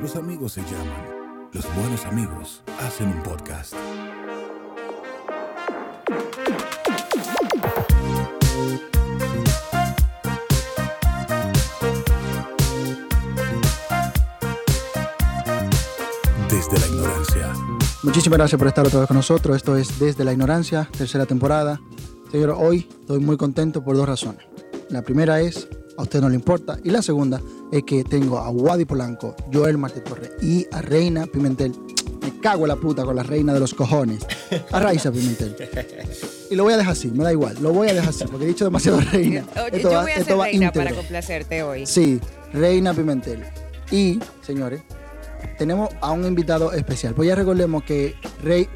Los amigos se llaman. Los buenos amigos hacen un podcast. Desde la ignorancia. Muchísimas gracias por estar otra vez con nosotros. Esto es Desde la Ignorancia, tercera temporada. Señor, hoy estoy muy contento por dos razones. La primera es, a usted no le importa. Y la segunda es que tengo a Wadi Polanco, Joel Marte Torre y a Reina Pimentel. Me cago en la puta con la reina de los cojones. A Raiza Pimentel. Y lo voy a dejar así, me da igual. Lo voy a dejar así, porque he dicho demasiado reina. Oye, Esto yo va- voy a esto ser va reina íntegro. para complacerte hoy. Sí, Reina Pimentel. Y, señores, tenemos a un invitado especial. Pues ya recordemos que Rey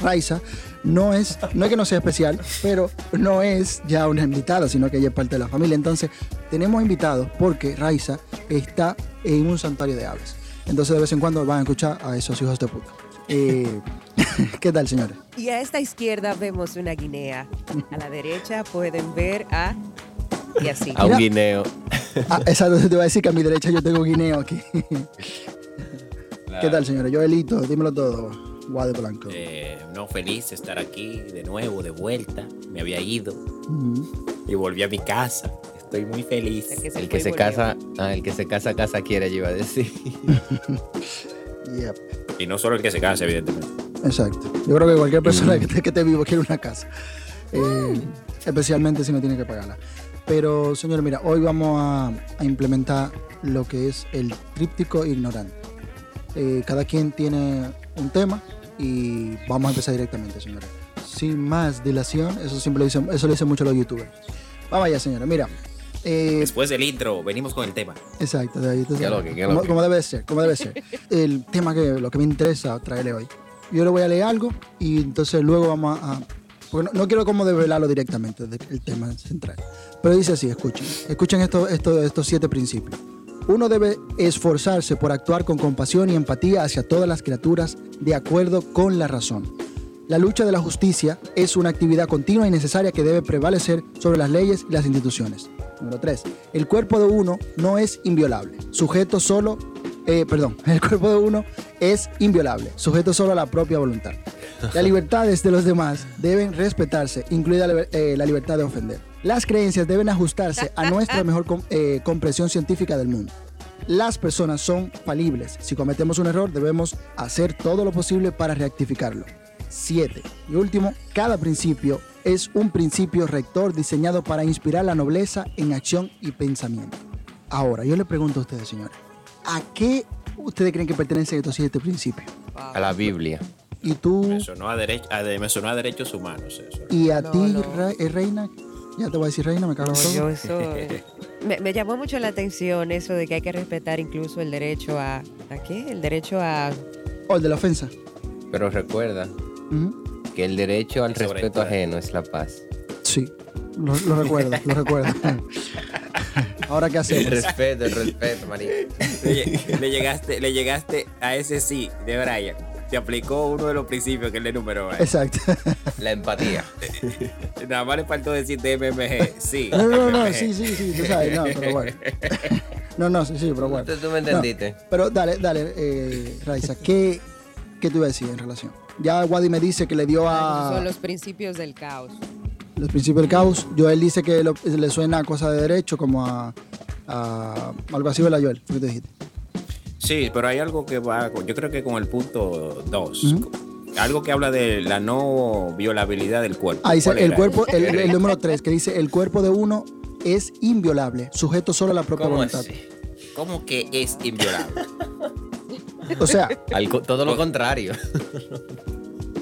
Raiza no es, no es que no sea especial, pero no es ya una invitada, sino que ella es parte de la familia. Entonces, tenemos invitados porque Raiza está en un santuario de aves. Entonces, de vez en cuando van a escuchar a esos hijos de puta. Eh, ¿Qué tal, señores? Y a esta izquierda vemos una guinea. A la derecha pueden ver a... Y así. A un Mira. guineo. Ah, exacto, te voy a decir que a mi derecha yo tengo guineo aquí. ¿Qué tal, señores? Joelito, dímelo todo. Guade Blanco. Eh, no, feliz de estar aquí de nuevo, de vuelta. Me había ido y volví a mi casa. Estoy muy feliz. El que se El que casa, ah, el que se casa, casa quiere, yo iba a decir. Yep. Y no solo el que se casa, evidentemente. Exacto. Yo creo que cualquier persona que te, que te vivo quiere una casa. Eh, especialmente si no tiene que pagarla. Pero, señor, mira, hoy vamos a, a implementar lo que es el tríptico ignorante. Eh, cada quien tiene un tema y vamos a empezar directamente, señores. Sin más dilación, eso siempre lo dicen, eso lo dicen mucho los youtubers. Vamos allá, señora. Mira. eh, Después del intro, venimos con el tema. Exacto, de ahí tú Qué sabes. lo que, qué lo como, que. como debe de ser, como debe ser. El tema que lo que me interesa traerle hoy. Yo le voy a leer algo y entonces luego vamos a. a- porque no, no quiero como develarlo directamente el tema central. Pero dice así, escuchen. Escuchen estos esto, estos siete principios. Uno debe esforzarse por actuar con compasión y empatía hacia todas las criaturas de acuerdo con la razón. La lucha de la justicia es una actividad continua y necesaria que debe prevalecer sobre las leyes y las instituciones. Número 3. El cuerpo de uno no es inviolable, sujeto solo, eh, perdón, el cuerpo de uno es inviolable, sujeto solo a la propia voluntad. Las libertades de los demás deben respetarse, incluida la, eh, la libertad de ofender. Las creencias deben ajustarse a nuestra mejor com- eh, comprensión científica del mundo. Las personas son falibles. Si cometemos un error, debemos hacer todo lo posible para rectificarlo. 7. Y último, cada principio es un principio rector diseñado para inspirar la nobleza en acción y pensamiento. Ahora, yo le pregunto a ustedes, señores, ¿a qué ustedes creen que pertenecen estos siete principios? A la Biblia. Y tú, Me sonó a, derech- a de- me sonó a derechos humanos eso. y a No, ti, no. Re- eh, Reina, ya te voy a decir Reina, me cago en yo eso... Me, me llamó mucho la atención eso de que hay que respetar incluso el derecho a... ¿A qué? El derecho a... O el de la ofensa. Pero recuerda que el derecho al Sobre respeto ajeno es la paz. Sí, lo, lo recuerdo, lo recuerdo. Ahora, ¿qué El hacemos? respeto, el respeto, María. Le llegaste, le llegaste a ese sí de Brian. Te aplicó uno de los principios que él le enumeró. ahí. Exacto. La empatía. Nada más le faltó decir DMMG. Sí. No, no, no, MMG. sí, sí, sí, tú sabes, no, pero bueno. No, no, sí, sí, pero bueno. Tú, tú me entendiste. Pero dale, dale, eh, Raiza, ¿qué, ¿qué te iba a decir en relación? Ya Wadi me dice que le dio a son los principios del caos. los principios del caos. Joel dice que lo- le suena a cosa de derecho, como a, a algo así, ¿verdad, Joel? ¿Qué te dijiste? Sí, pero hay algo que va, con- yo creo que con el punto 2. Ujú. Algo que habla de la no violabilidad del cuerpo. Ah, dice ¿Cuál el cuerpo, el, el número 3, que dice el cuerpo de uno es inviolable, sujeto solo a la propia ¿Cómo voluntad. así? ¿Cómo que es inviolable? O sea, Al todo lo contrario.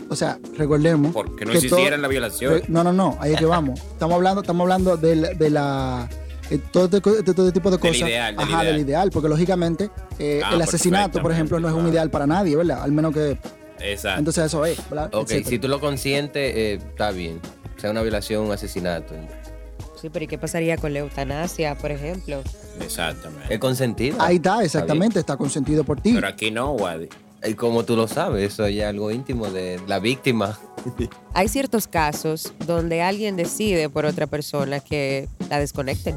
o sea, recordemos. Porque no que existiera todo- la violación. No, no, no, ahí es que vamos. Estamos hablando, estamos hablando del- de, la todo, este, todo tipo de Del cosas. ideal, del Ajá, del ideal. ideal, porque lógicamente eh, Ah, el asesinato, por ejemplo, no es un ideal para nadie, ¿verdad? Al menos que Exacto. entonces eso es, ¿verdad? Ok, Etcétera. si tú lo consientes, eh, está bien. Sea una violación, un asesinato. Sí, pero ¿y qué pasaría con la eutanasia, por ejemplo? Exactamente. Es consentido. Ahí está, exactamente, está consentido por ti. Pero aquí no, Wadi. Y como tú lo sabes, eso ya es algo íntimo de la víctima. Hay ciertos casos donde alguien decide por otra persona que la desconecten.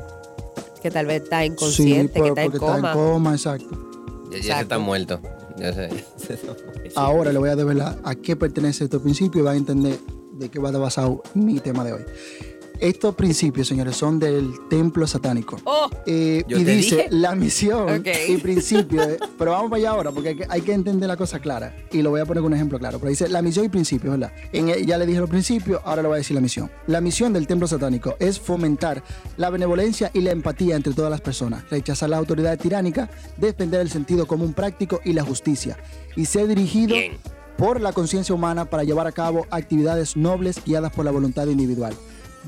Que tal vez está inconsciente, por- que está en coma. está en coma, exacto. Ya, ya se está muerto. Ya sé. Ahora le voy a develar a qué pertenece este principio y va a entender de qué va basado mi tema de hoy. Estos principios, señores, son del templo satánico. Oh, Eh, Yo y te dice dije. la misión Ok. y principio. pero vamos para allá ahora porque hay que, hay que entender la cosa clara. Y lo voy a poner con un ejemplo claro. Pero dice la misión y principio, ¿verdad? En, ya le dije los principios, ahora le voy a decir la misión. La misión del templo satánico es fomentar la benevolencia y la empatía entre todas las personas, rechazar la autoridad tiránica, defender el sentido común práctico y la justicia, y ser dirigido Bien. por la conciencia humana para llevar a cabo actividades nobles guiadas por la voluntad individual.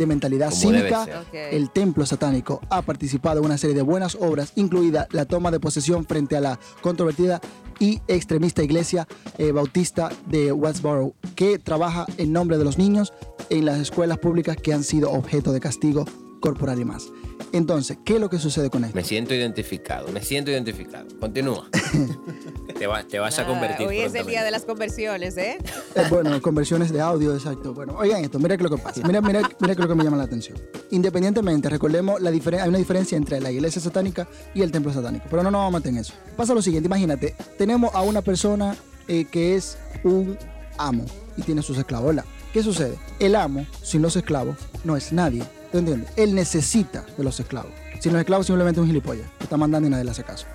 De mentalidad Como cívica, el templo satánico ha participado en una serie de buenas obras, incluida la toma de posesión frente a la controvertida y extremista iglesia eh, bautista de Westboro, que trabaja en nombre de los niños en las escuelas públicas que han sido objeto de castigo corporal y más. Entonces, ¿qué es lo que sucede con esto? Me siento identificado, me siento identificado. Continúa. Te, va- te vas a convertir. Hoy es el día de las conversiones, ¿eh? Eh, bueno, conversiones de audio, exacto. Bueno, oigan esto, mira qué es lo que pasa. Mira, mira, mira qué es lo que me llama la atención. Independientemente, recordemos, la hay una diferencia entre la iglesia satánica y el templo satánico. Pero no nos vamos a meter en eso. Pasa lo siguiente, imagínate, tenemos a una persona eh, que es un amo y tiene sus esclavos, ¿verdad? ¿Qué sucede? El amo, sin los esclavos, no es nadie. ¿Tú entiendes? Él necesita de los esclavos. Sin los esclavos, simplemente es un gilipollas. que Está mandando y nadie le hace caso.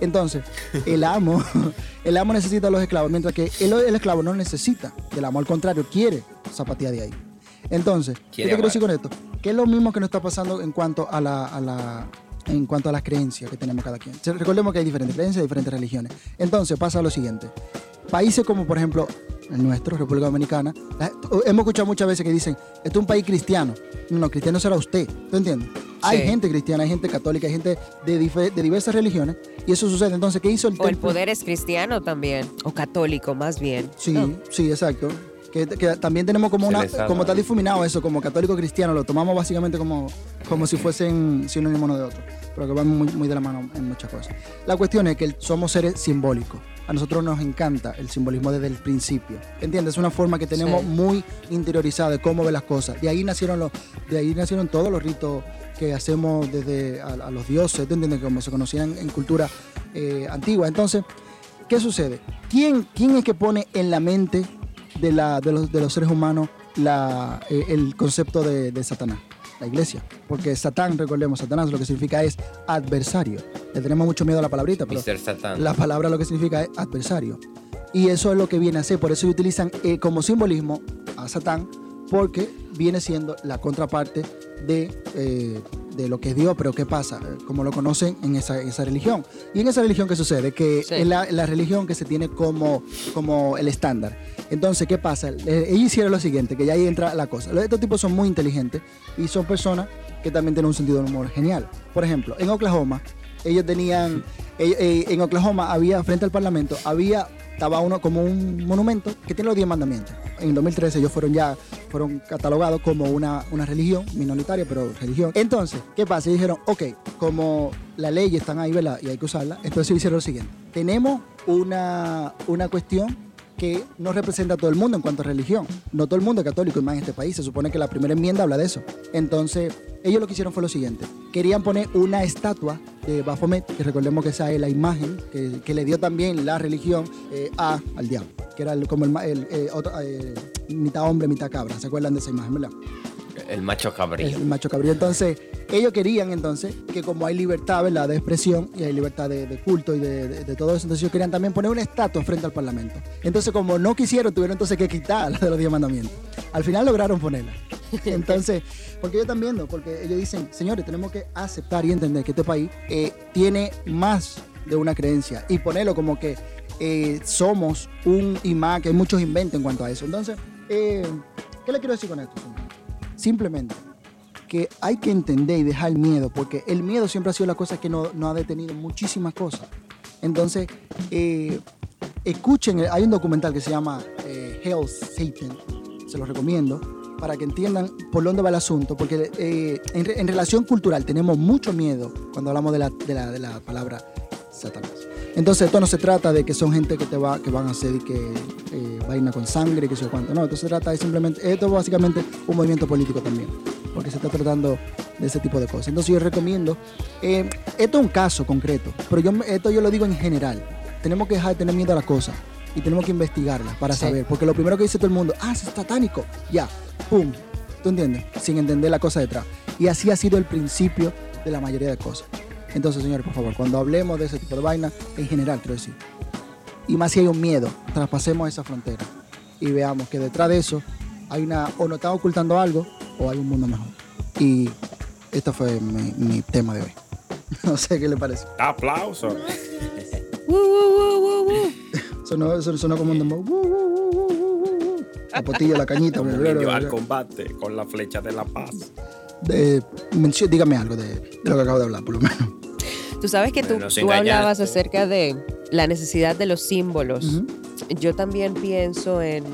Entonces, el amo, el amo necesita a los esclavos, mientras que el, el esclavo no necesita del amo, al contrario, quiere zapatear de ahí. Entonces, ¿qué te quiero decir con esto? Que es lo mismo que nos está pasando en cuanto a la, a la- en cuanto a las creencias que tenemos cada quien. Recordemos que hay diferentes creencias, diferentes religiones. Entonces, pasa lo siguiente. Países como, por ejemplo, el nuestro, República Dominicana, la- hemos escuchado muchas veces que dicen, esto es un país cristiano. No, no, cristiano será usted. ¿Tú entiendes? Hay Sí. gente cristiana, hay gente católica, hay gente de, de diversas religiones y eso sucede. Entonces, ¿qué hizo el O el poder es cristiano también, o católico más bien. Sí, No. sí, exacto. Que, que también tenemos como una, como está difuminado eso, como católico cristiano, lo tomamos básicamente como, como si fuesen sinónimo uno de otro, pero que van muy, muy de la mano en muchas cosas. La cuestión es que somos seres simbólicos. A nosotros nos encanta el simbolismo desde el principio. ¿Entiendes? Es una forma que tenemos Sí. muy interiorizada de cómo ver las cosas. De ahí nacieron los, de ahí nacieron todos los ritos que hacemos desde a, a los dioses, ¿tú entiendes? Como se conocían en cultura eh, antigua. Entonces, ¿Qué sucede? ¿Quién, quién es que pone en la mente de, la, de, los, de los seres humanos la, eh, el concepto de, de Satanás? La iglesia. Porque Satán, recordemos, Satanás lo que significa es adversario. Le tenemos mucho miedo a la palabrita, pero la palabra lo que significa es adversario. Y eso es lo que viene a ser. Por eso utilizan eh, como simbolismo a Satán, porque viene siendo la contraparte de, eh, de lo que es Dios. Pero ¿qué pasa? Eh, Como lo conocen en esa, esa religión. Y en esa religión, ¿qué sucede? Que Sí. es la, la religión que se tiene como, como el estándar. Entonces, ¿qué pasa? Eh, ellos hicieron lo siguiente, que ya ahí entra la cosa. Estos tipos son muy inteligentes y son personas que también tienen un sentido del humor genial. Por ejemplo, en Oklahoma, ellos tenían, en Oklahoma había, frente al Parlamento, había, estaba uno como un monumento que tiene los 10 mandamientos. En 2013 ellos fueron ya, fueron catalogados como una, una religión minoritaria, pero religión. Entonces, ¿qué pasa? Ellos dijeron, ok, como las leyes están ahí, ¿verdad? Y hay que usarlas, entonces hicieron lo siguiente. Tenemos una, una cuestión que no representa a todo el mundo en cuanto a religión. No todo el mundo es católico, y más en este país. Se supone que la primera enmienda habla de eso. Entonces, ellos lo que hicieron fue lo siguiente. Querían poner una estatua de Baphomet, que recordemos que esa es la imagen que, le dio también la religión eh, a, al diablo, que era el- como el, el, eh, otro, eh, mitad hombre, mitad cabra. ¿Se acuerdan de esa imagen, verdad? El macho cabrío. el macho cabrío. Entonces, ellos querían entonces que como hay libertad, ¿verdad? De expresión y hay libertad de, de culto y de, de- de todo eso, entonces ellos querían también poner una estatua frente al Parlamento. Entonces, como no quisieron, tuvieron entonces que quitar la de los diez mandamientos. Al final lograron ponerla. Entonces, porque ellos están viendo, porque ellos dicen, señores, tenemos que aceptar y entender que este país eh, tiene más de una creencia y ponerlo como que eh, somos un imán, que hay muchos inventos en cuanto a eso. Entonces, eh, ¿qué le quiero decir con esto? señor? Simplemente que hay que entender y dejar el miedo, porque el miedo siempre ha sido la cosa que nos no ha detenido muchísimas cosas. Entonces, eh, escuchen, hay un documental que se llama eh, Hell Satan, se los recomiendo, para que entiendan por dónde va el asunto, porque eh, en, en relación cultural tenemos mucho miedo cuando hablamos de la, de la, de la palabra Satanás. Entonces, esto no se trata de que son gente que te va, que van a hacer y que eh, vaina con sangre, que sé yo cuánto. No, esto se trata de simplemente, esto es básicamente un movimiento político también, porque se está tratando de ese tipo de cosas. Entonces, yo recomiendo, eh, esto es un caso concreto, pero yo, esto yo lo digo en general. tenemos que dejar de tener miedo a la cosa y tenemos que investigarla para Sí. saber. Porque lo primero que dice todo el mundo, ah, es satánico. Ya, pum. ¿Tú entiendes? Sin entender la cosa detrás. Y así ha sido el principio de la mayoría de cosas. Entonces, señores, por favor, cuando hablemos de ese tipo de vaina, en general, quiero decir, y más si hay un miedo, traspasemos esa frontera y veamos que detrás de eso hay una, o nos está ocultando algo o hay un mundo mejor. Y este fue mi, mi tema de hoy. No sé qué le parece. Aplauso. Sonó, sonó, sonó como un dembow. La potilla, la cañita. Indio al combate con la flecha de la paz. De- dígame algo de, de lo que acabo de hablar, por lo menos. Tú sabes que tú, tú hablabas acerca de la necesidad de los símbolos. Yo también pienso en,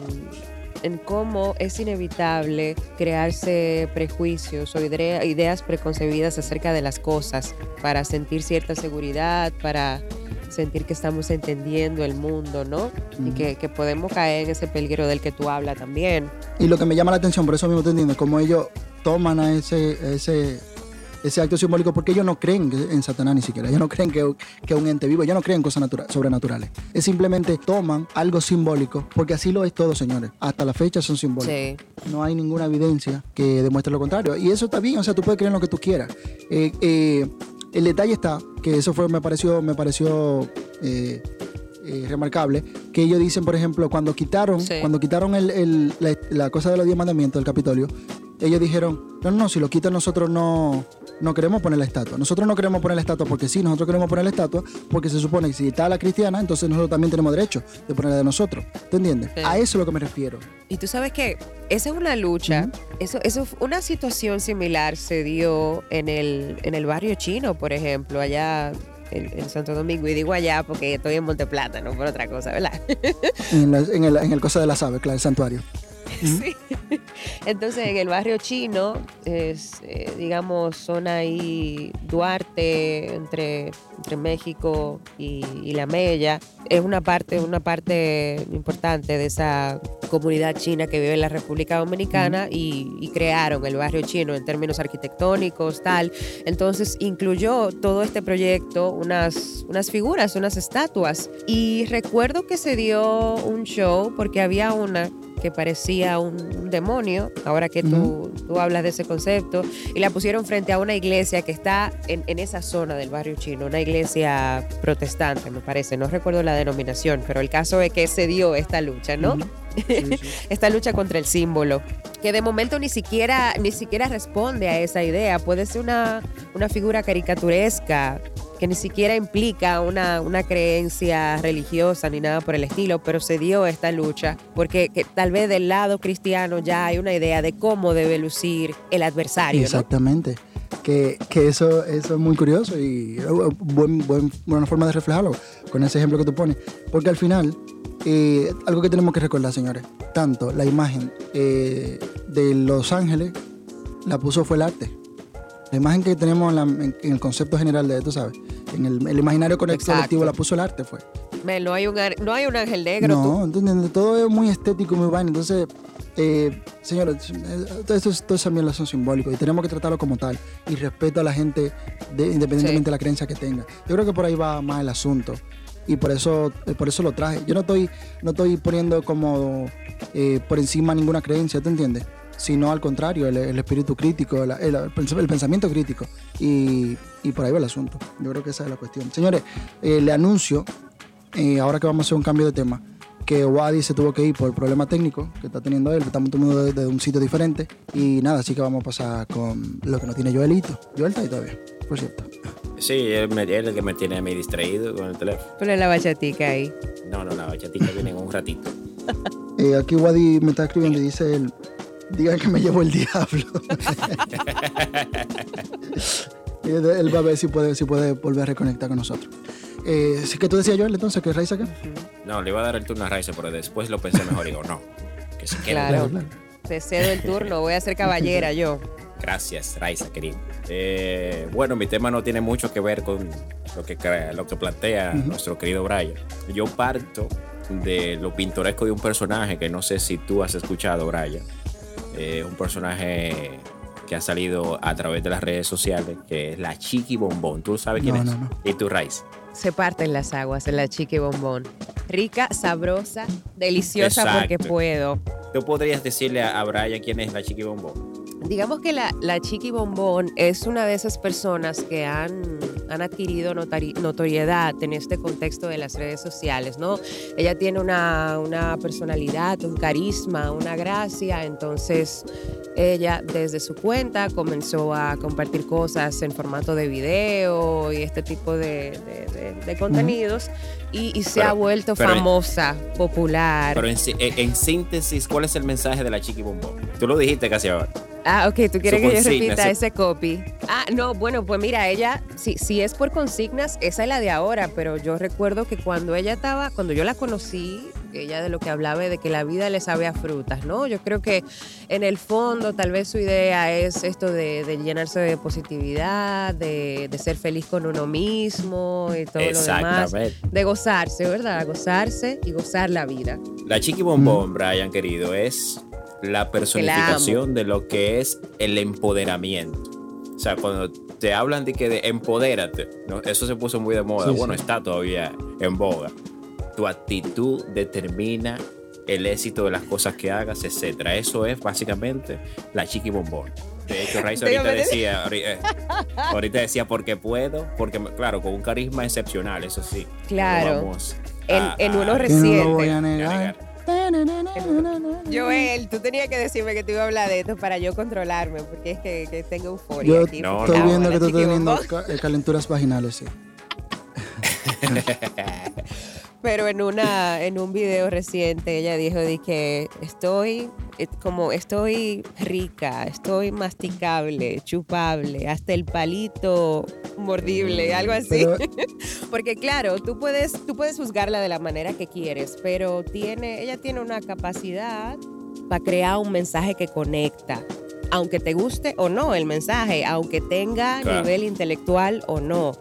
en cómo es inevitable crearse prejuicios o idea- ideas preconcebidas acerca de las cosas para sentir cierta seguridad, para sentir que estamos entendiendo el mundo, ¿no? Y que, que podemos caer en ese peligro del que tú hablas también. Y lo que me llama la atención, por eso mismo te entiendo, cómo ellos toman a ese, ese, ese acto simbólico, porque ellos no creen en Satanás ni siquiera. Ellos no creen que que es un ente vivo, ellos no creen en cosas natura- sobrenaturales. Es simplemente toman algo simbólico, porque así lo es todo, señores. Hasta la fecha son simbólicos. Sí. no hay ninguna evidencia que demuestre lo contrario. Y eso está bien, o sea, tú puedes creer en lo que tú quieras. Eh, eh, el detalle está, que eso fue, me pareció, me pareció eh, eh, remarcable, que ellos dicen, por ejemplo, cuando quitaron, Sí. cuando quitaron el- el- la, la cosa de los diez mandamientos del Capitolio, ellos dijeron, no, no, si lo quitan nosotros no, no queremos poner la estatua. Nosotros no queremos poner la estatua porque sí, nosotros queremos poner la estatua porque se supone que si está la cristiana, entonces nosotros también tenemos derecho de ponerla de nosotros. ¿Te entiendes? Sí. A eso es lo que me refiero. Y tú sabes que esa es una lucha, eso, eso, una situación similar se dio en el, en el barrio chino, por ejemplo, allá en, en Santo Domingo. Y digo allá porque estoy en Monteplata, no por otra cosa, ¿verdad? En, la- en el, en el cosa de las aves, claro, el santuario. Sí. Entonces, en el barrio chino, es, eh, digamos, zona ahí Duarte, entre, entre México y, y La Mella, es una parte, una parte importante de esa comunidad china que vive en la República Dominicana y, y crearon el barrio chino en términos arquitectónicos, tal. Entonces, incluyó todo este proyecto unas, unas figuras, unas estatuas. Y recuerdo que se dio un show porque había una que parecía un, demonio, ahora que tú, tú hablas de ese concepto, y la pusieron frente a una iglesia que está en, en esa zona del barrio chino, una iglesia protestante, me parece, no recuerdo la denominación, pero el caso es que se dio esta lucha, ¿no? Ujú. Sí, sí. esta lucha contra el símbolo, que de momento ni siquiera, ni siquiera responde a esa idea. Puede ser una, una figura caricaturesca que ni siquiera implica una, una creencia religiosa ni nada por el estilo, pero se dio esta lucha porque que tal vez del lado cristiano ya hay una idea de cómo debe lucir el adversario. Exactamente. Que, que eso, eso es muy curioso y eh, buen, buen- buena forma de reflejarlo con ese ejemplo que tú pones. Porque al final, eh, algo que tenemos que recordar, señores, tanto la imagen eh, de Los Ángeles la puso fue el arte. La imagen que tenemos en, la- en- en el concepto general de, tú sabes, en el, el imaginario Exacto. colectivo la puso el arte, fue. Mel, no, hay un, no hay un ángel negro. No, ¿entiendes? todo es muy estético, muy vaina. Entonces, eh, señores, eh, todo eso, todo también son simbólicos y tenemos que tratarlo como tal. Y respeto a la gente, de- independientemente Sí. de la creencia que tenga. Yo creo que por ahí va más el asunto. Y por eso, eh, por eso lo traje. Yo no estoy, no estoy poniendo como eh, por encima ninguna creencia, ¿te entiendes? Sino al contrario, el, el espíritu crítico, el, el- el pens- el pensamiento crítico. Y, y por ahí va el asunto. Yo creo que esa es la cuestión. Señores, eh, le anuncio eh, ahora que vamos a hacer un cambio de tema, que Wadi se tuvo que ir por el problema técnico que está teniendo él, estamos tomando desde un sitio diferente. Y nada, así que vamos a pasar con lo que no tiene Joelito. Joel está ahí todavía, por cierto. Sí, él, me- él es el que me tiene a mí distraído con el teléfono. Ponle la bachatica ahí. No, no, la bachatica viene en un ratito. Eh, aquí Wadi me está escribiendo y dice él, digan que me llevó el diablo. Él va a ver si puede, si puede volver a reconectar con nosotros. Eh, ¿sí que tú decías Joel entonces que Raiza acá? No, le iba a dar el turno a Raiza, pero después lo pensé mejor y digo, no. Que se quede. Claro. claro. Te cedo el turno, voy a ser caballera yo. Gracias, Raiza, querido. Eh, bueno, mi tema no tiene mucho que ver con lo que, lo que plantea nuestro querido Brian. Yo parto de lo pintoresco de un personaje que no sé si tú has escuchado, Brian. Eh, un personaje que ha salido a través de las redes sociales, que es la Chiqui Bombón. ¿Tú sabes quién No, es? no, no. Y tú, Raiza. se parten las aguas en la chiqui bombón. Rica, sabrosa, deliciosa porque puedo. ¿Tú podrías decirle a, a Brian quién es la Chiqui Bombón? Digamos que la, la Chiqui Bombón es una de esas personas que han, han adquirido notari- notoriedad en este contexto de las redes sociales, ¿no? Ella tiene una, una personalidad, un carisma, una gracia, entonces ella desde su cuenta comenzó a compartir cosas en formato de video y este tipo de, de- de- de contenidos y, y se Pero- ha vuelto pero en- famosa, popular. Pero en, en- en síntesis, ¿cuál es el mensaje de la Chiqui Bombón? Tú lo dijiste casi ahora. Ah, ok, tú quieres que yo repita ese copy. Ah, no, bueno, pues mira, ella, si, si es por consignas, esa es la de ahora, pero yo recuerdo que cuando ella estaba, cuando yo la conocí, ella de lo que hablaba es de que la vida le sabe a frutas, ¿no? Yo creo que en el fondo tal vez su idea es esto de, de llenarse de positividad, de, de ser feliz con uno mismo y todo lo demás. Exactamente. De gozarse, ¿verdad? Gozarse y gozar la vida. La Chiqui Bombón, Brian, querido, es la personificación de lo que es el empoderamiento. O sea, cuando te hablan de que de empodérate, ¿no? eso se puso muy de moda. Sí, bueno, sí. está todavía en boga. Tu actitud determina el éxito de las cosas que hagas, etcétera. Eso es básicamente la Chiqui Bombón. De hecho, Raiza ahorita Dígame. decía, ahori- eh, ahorita decía porque puedo, porque claro, con un carisma excepcional, eso sí. No Claro. vamos a- en a- uno Que no lo voy Reciente. a negar. Joel, tú tenías que decirme que te iba a hablar de esto para yo controlarme, porque es que, que tengo euforia Yo aquí. No, estoy no. viendo que tú estás teniendo ca- calenturas vaginales, sí. Pero en una en un video reciente ella dijo de que estoy eh, como estoy rica, estoy masticable, chupable, hasta el palito mordible, algo así. Pero- Porque claro, tú puedes tú puedes juzgarla de la manera que quieres, pero tiene ella tiene una capacidad para crear un mensaje que conecta. Aunque te guste o no el mensaje, aunque tenga Claro. nivel intelectual o no,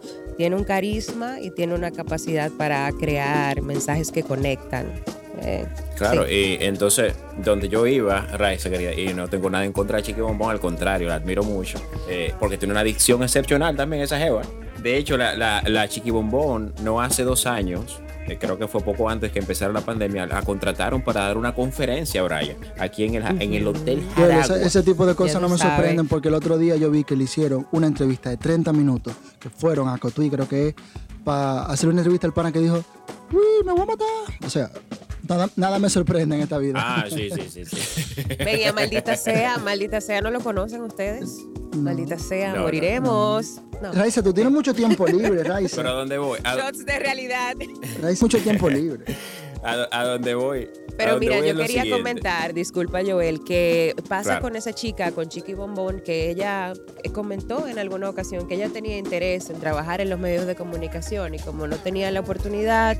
tiene un carisma y tiene una capacidad para crear mensajes que conectan. Eh, Claro, sí. y entonces, donde yo iba, Raiza, querida, y no tengo nada en contra de Chiqui Bombón, al contrario, la admiro mucho, eh, porque tiene una adicción excepcional también esa jeva. De hecho, la, la, la Chiqui Bombón no hace dos años, creo que fue poco antes que empezara la pandemia, la contrataron para dar una conferencia, Brian, aquí en el, en el Hotel Jaragua. ese, ese tipo de cosas no me sorprenden porque el otro día yo vi que le hicieron una entrevista de 30 minutos que fueron a Cotuí, creo que es, para hacer una entrevista al pana que dijo, uy, me voy a matar. O sea, nada, nada me sorprende en esta vida. Ah, sí, sí, sí, sí. Venga, maldita sea, maldita sea, ¿no lo conocen ustedes? Maldita sea, No, no. moriremos. No. Raiza, tú tienes mucho tiempo libre, Raiza. Pero ¿a dónde voy? ¿A, Shots de realidad. Raiza, mucho tiempo libre. a- a dónde voy? Pero mira, yo quería siguiente. comentar, disculpa Joel, que pasa Claro. con esa chica, con Chiqui Bombón, que ella comentó en alguna ocasión que ella tenía interés en trabajar en los medios de comunicación y como no tenía la oportunidad,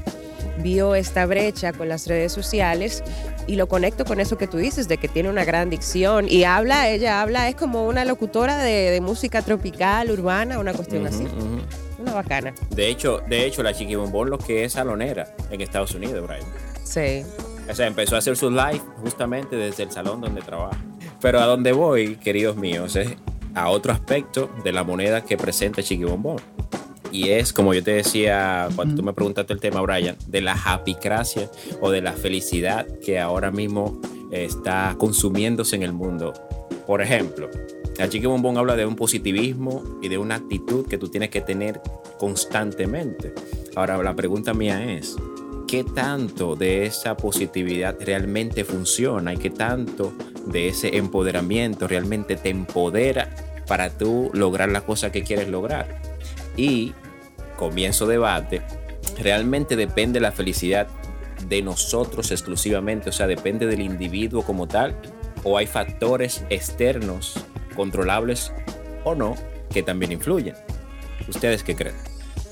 vio esta brecha con las redes sociales y lo conecto con eso que tú dices, de que tiene una gran dicción y habla, ella habla, es como una locutora de, de música tropical, urbana, una cuestión así. Una bacana. De hecho, de hecho, la Chiqui Bombón lo que es salonera en Estados Unidos, Brian. Sí. O sea, empezó a hacer sus live justamente desde el salón donde trabaja. Pero a donde voy, queridos míos, es a otro aspecto de la moneda que presenta Chiqui Bombón. Y es, como yo te decía cuando tú me preguntaste el tema, Brian, de la happycracia o de la felicidad que ahora mismo está consumiéndose en el mundo. Por ejemplo, el Chiqui Bombón habla de un positivismo y de una actitud que tú tienes que tener constantemente. Ahora, la pregunta mía es, ¿qué tanto de esa positividad realmente funciona y qué tanto de ese empoderamiento realmente te empodera para tú lograr la cosa que quieres lograr? Y comienzo debate, realmente depende la felicidad de nosotros exclusivamente, o sea, depende del individuo como tal, o hay factores externos controlables o no que también influyen. ¿Ustedes qué creen?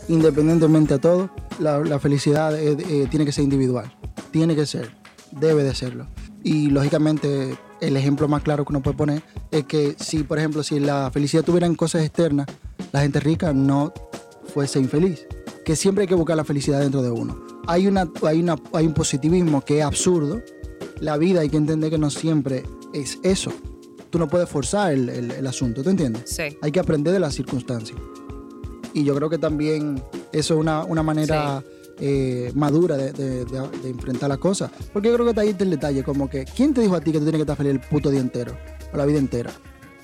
Independientemente de todo, la, felicidad eh, eh, tiene que ser individual. Tiene que ser. Debe de serlo. Y lógicamente, el ejemplo más claro que uno puede poner es que si, por ejemplo, si la felicidad tuviera en cosas externas, la gente rica no fuese infeliz. Que siempre hay que buscar la felicidad dentro de uno. Hay, una, hay, una, hay un positivismo que es absurdo. La vida hay que entender que no siempre es eso. Tú no puedes forzar el, el- el asunto, ¿te entiendes? Sí. Hay que aprender de las circunstancias. Y yo creo que también eso es una, una manera eh, madura de, de- de- de enfrentar las cosas. Porque yo creo que está ahí el detalle, como que, ¿quién te dijo a ti que tú tienes que estar feliz el puto día entero? O la vida entera.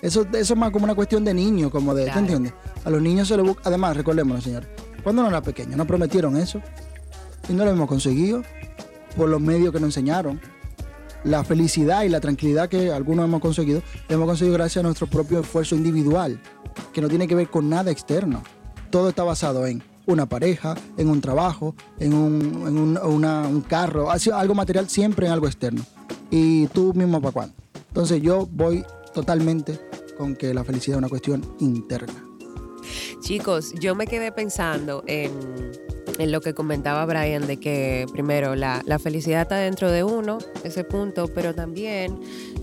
Eso, eso es más como una cuestión de niño, como de, ¿tú Claro. entiendes? A los niños se les busca, además, recordémonos, señor, cuando uno era pequeño, nos prometieron eso y no lo hemos conseguido por los medios que nos enseñaron. La felicidad y la tranquilidad que algunos hemos conseguido, hemos conseguido gracias a nuestro propio esfuerzo individual, que no tiene que ver con nada externo. Todo está basado en una pareja, en un trabajo, en un, en un- un carro, algo material siempre en algo externo. Y tú mismo para cuándo. Entonces yo voy totalmente con que la felicidad es una cuestión interna. Chicos, yo me quedé pensando en, en lo que comentaba Brian, de que primero la, la felicidad está dentro de uno, ese punto, pero también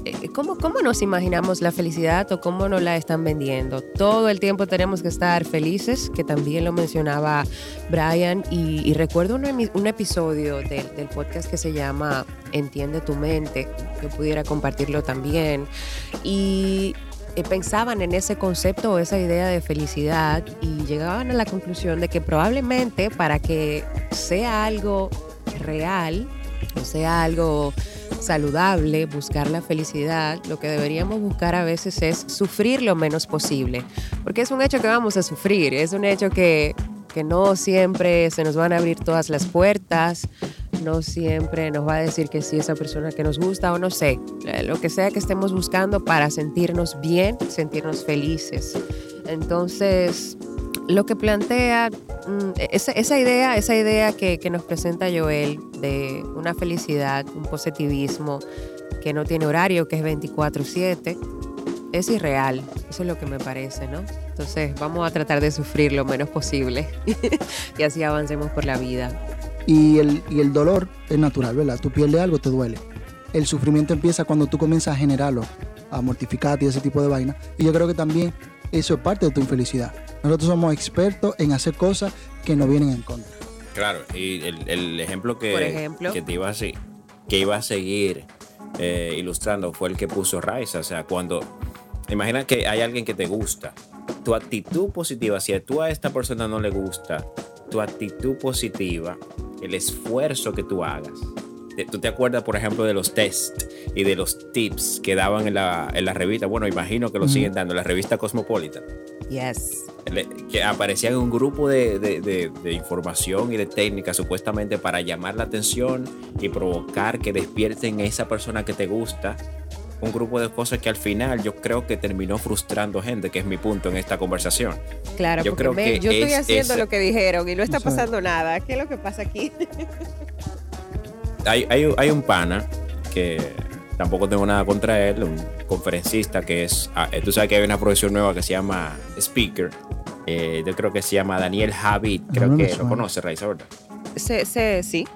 eh, ¿cómo, cómo nos imaginamos la felicidad o cómo nos la están vendiendo. Todo el tiempo tenemos que estar felices, que también lo mencionaba Brian, y, recuerdo un, episodio del, podcast que se llama Entiende tu mente, que pudiera compartirlo también, y pensaban en ese concepto o esa idea de felicidad y llegaban a la conclusión de que probablemente para que sea algo real, o sea algo saludable, buscar la felicidad, lo que deberíamos buscar a veces es sufrir lo menos posible, porque es un hecho que vamos a sufrir, es un hecho que, que no siempre se nos van a abrir todas las puertas, no siempre nos va a decir que sí esa persona que nos gusta o no sé, eh, lo que sea que estemos buscando para sentirnos bien, sentirnos felices. Entonces, lo que plantea mm, esa, esa idea, esa idea que, que nos presenta Joel de una felicidad, un positivismo que no tiene horario, que es 24/7, es irreal. Eso es lo que me parece, ¿no? Entonces, vamos a tratar de sufrir lo menos posible y así avancemos por la vida. Y el, y el dolor es natural, ¿verdad? Tú pierdes algo, te duele. El sufrimiento empieza cuando tú comienzas a generarlo, a mortificarte y ese tipo de vaina. Y yo creo que también eso es parte de tu infelicidad. Nosotros somos expertos en hacer cosas que nos vienen en contra. Claro, y el, el ejemplo que, ejemplo. que te iba a, que iba a seguir eh, ilustrando fue el que puso Raiza. O sea, cuando imagina que hay alguien que te gusta, tu actitud positiva, si tú a esta persona no le gusta, tu actitud positiva, el esfuerzo que tú hagas. ¿Tú te acuerdas, por ejemplo, de los tests y de los tips que daban en la, en la revista? Bueno, imagino que lo siguen dando la revista Cosmopolitan Yes. que aparecían un grupo de, de- de- de información y de técnicas supuestamente para llamar la atención y provocar que despierten a esa persona que te gusta. Un grupo de cosas que al final yo creo que terminó frustrando gente, que es mi punto en esta conversación. Claro, Yo porque creo me- que yo estoy es haciendo ese- lo que dijeron y no está pasando nada. ¿Qué es lo que pasa aquí? Hay, hay- hay un pana que tampoco tengo nada contra él, un conferencista que es, ah, eh, tú sabes que hay una profesión nueva que se llama Speaker. Eh, yo creo que se llama Daniel Javid, creo no que lo conoce, Raiza, ¿verdad? Se, se- sí,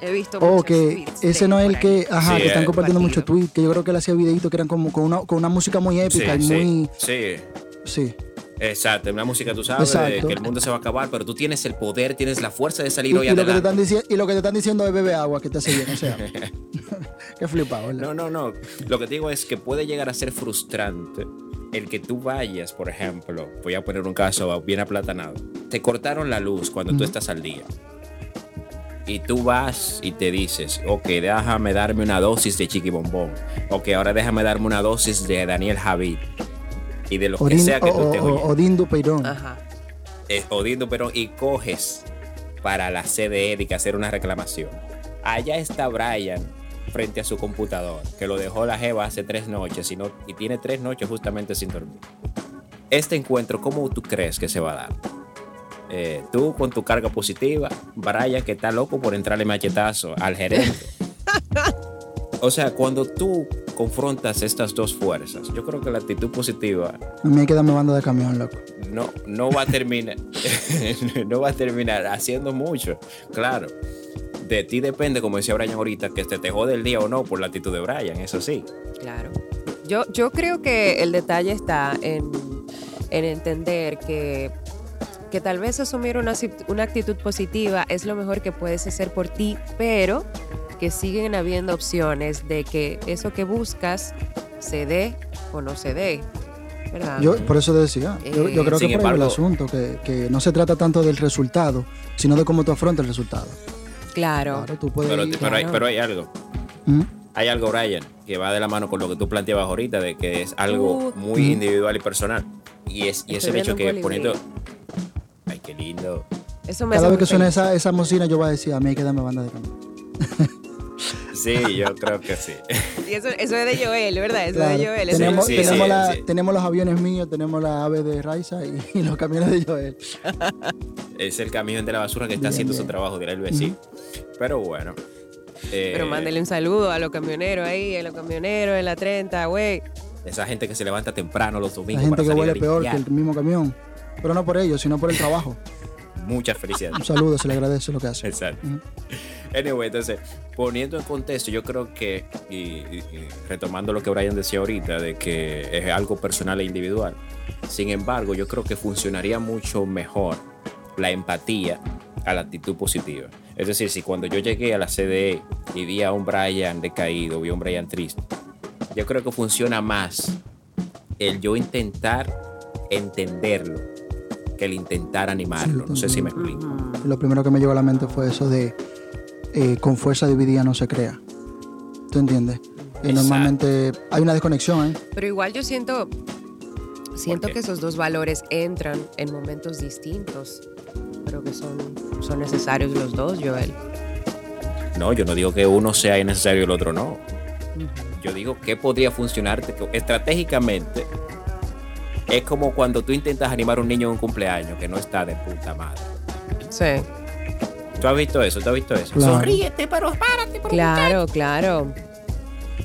he visto Oh, que tweets ese no es el que, ajá, Sí, que están compartiendo muchos compartido. tweets, que yo creo que él hacía videitos que eran como con una, con una música muy épica y sí, muy, sí. sí. Exacto, una música, tú sabes, de Exacto. que el mundo se va a acabar, pero tú tienes el poder, tienes la fuerza de salir Y, hoy y lo que te adelante. están diciendo, y lo que te están diciendo es bebe agua, que te hace bien, o sea. Qué flipado, ¿verdad? No, no, no. Lo que te digo es que puede llegar a ser frustrante el que tú vayas, por ejemplo, voy a poner un caso bien aplatanado. Te cortaron la luz cuando tú estás al día. Y tú vas y te dices, ok, déjame darme una dosis de Chiqui Bombón. Ok, ahora déjame darme una dosis de Daniel Javid. Y de lo que sea que tú o- te o- oyes. Odín Dupeirón. Ajá. eh, Odindo Perón y coges para la CDE de que hacer una reclamación. Allá está Brian frente a su computador, que lo dejó la Jeva hace tres noches y, no- y tiene tres noches justamente sin dormir. Este encuentro, ¿cómo tú crees que se va a dar? Eh, tú con tu carga positiva, Brian que está loco por entrarle machetazo al gerente. O sea, cuando tú confrontas estas dos fuerzas, yo creo que la actitud positiva A mí hay que darme banda de camión, loco. no, no va a terminar, no va a terminar haciendo mucho. Claro, de ti depende, como decía Brian ahorita, que te, te jode el día o no por la actitud de Brian, eso sí. Claro. Yo, yo creo que el detalle está en, en entender que, que tal vez asumir una, una actitud positiva es lo mejor que puedes hacer por ti, pero que siguen habiendo opciones de que eso que buscas se dé o no se dé. ¿verdad? Yo por eso te decía, yo, yo Eh, creo que por el asunto, que, que no se trata tanto del resultado, sino de cómo tú afrontas el resultado. claro. Claro, tú puedes Pero, ir- pero hay, pero hay algo. ¿Mm? Hay algo, Brian, que va de la mano con lo que tú planteabas ahorita, de que es algo Uh. muy Mm. individual y personal. Y es, y es el hecho que poniendo. Qué lindo. Eso me Cada hace vez que feliz. esa, esa mocina, yo voy a decir, a mí hay que darme banda de cambio. Sí, yo creo que sí. Y eso, eso es de Joel, ¿verdad? Eso Claro. es de Joel. eso Tenemos, Sí, es- sí, tenemos, sí, la- sí. tenemos los aviones míos, tenemos la ave de Raiza y, y los camiones de Joel. Es el camión de la basura que está Bien, haciendo bien. su trabajo, dirá el vecino. Pero bueno. eh, Pero mándele un saludo a los camioneros ahí, a los camioneros en la 30, güey. Esa gente que se levanta temprano los La domingos gente para que salir huele peor que el mismo camión. Pero no por ellos, sino por el trabajo. Muchas felicidades. Un saludo, se le agradece lo que hace. Exacto. Anyway, entonces, poniendo en contexto, yo creo que, y, y- y retomando lo que Brian decía ahorita, de que es algo personal e individual, sin embargo, yo creo que funcionaría mucho mejor la empatía a la actitud positiva. Es decir, si cuando yo llegué a la CDE y vi a un Brian decaído, vi a un Brian triste, yo creo que funciona más el yo intentar entenderlo que el intentar animarlo. No sé si me explico. Lo primero que me llegó a la mente fue eso de eh, con fuerza dividida no se crea. ¿Tú entiendes? Exacto. normalmente hay una desconexión, ¿eh? Pero igual yo siento, siento que esos dos valores entran en momentos distintos. Creo que son, son necesarios los dos, Joel. No, yo no digo que uno sea innecesario y el otro no. Yo digo que podría funcionar estratégicamente. Es como cuando tú intentas animar a un niño en un cumpleaños que no está de puta madre. Sí. ¿Tú has visto eso? ¿Tú has visto eso? Claro. Sonríete, pero párate, por Claro, claro.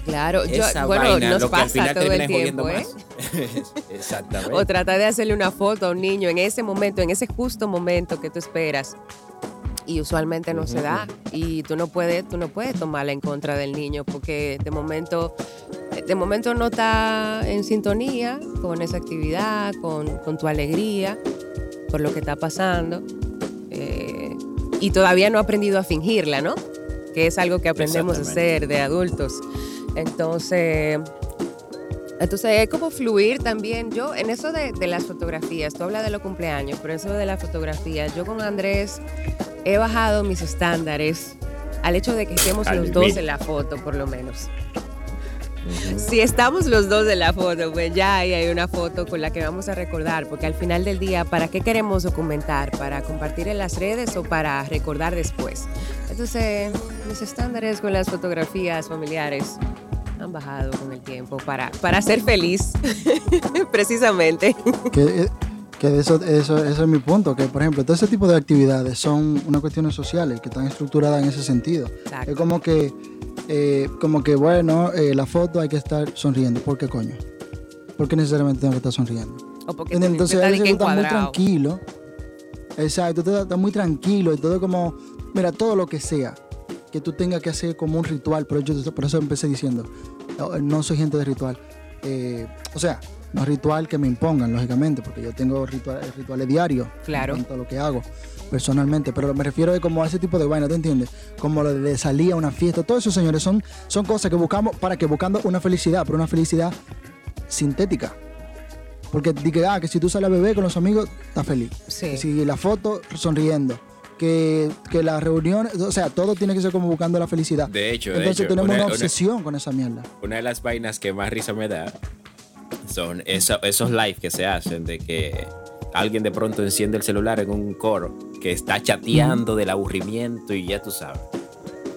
Claro, yo, Esa bueno, vaina, nos lo que al pasa final todo el tiempo, ¿eh? Exactamente. O trata de hacerle una foto a un niño en ese momento, en ese justo momento que tú esperas. Y usualmente no se da. Y tú no puedes, tú no puedes tomarla en contra del niño porque de momento, de momento no está en sintonía con esa actividad, con, con tu alegría, por lo que está pasando. Eh, y todavía no ha aprendido a fingirla, ¿no? Que es algo que aprendemos a hacer de adultos. Entonces, entonces es como fluir también. Yo, en eso de, de las fotografías, tú hablas de los cumpleaños, pero eso de la fotografía, yo con Andrés he bajado mis estándares al hecho de que estemos los dos en la foto, por lo menos. Si estamos los dos en la foto, pues ya ahí hay una foto con la que vamos a recordar, porque al final del día, ¿para qué queremos documentar? ¿Para compartir en las redes o para recordar después? Entonces, mis estándares con las fotografías familiares han bajado con el tiempo para, para ser feliz, precisamente. Que, eh, que eso, eso, eso es mi punto, que por ejemplo, todo ese tipo de actividades son unas cuestiones sociales que están estructuradas en ese sentido. Exacto. Es como que, eh, como que bueno, eh, la foto hay que estar sonriendo. ¿Por qué coño? ¿Por qué necesariamente tengo que estar sonriendo? O porque Entonces está tú estás muy tranquilo. Exacto, tú estás estás muy tranquilo y todo como, mira, todo lo que sea que tú tengas que hacer como un ritual, pero yo por eso empecé diciendo, no, no soy gente de ritual. Eh, o sea, no ritual que me impongan, lógicamente, porque yo tengo ritual- rituales diarios Claro. en todo lo que hago personalmente, pero me refiero a como a ese tipo de vaina, ¿te entiendes? Como lo de salir a una fiesta, todo eso, señores, son, son cosas que buscamos para que buscando una felicidad, pero una felicidad sintética. Porque di que, ah, que si tú sales a beber con los amigos, estás feliz. Sí. Que si la foto, sonriendo. Que, que las reuniones, o sea, todo tiene que ser como buscando la felicidad. De hecho, de Entonces hecho, tenemos una- una, una- obsesión con esa mierda. una de las vainas que más risa me da son eso- esos live que se hacen de que alguien de pronto enciende el celular en un coro que está chateando del aburrimiento y ya tú sabes.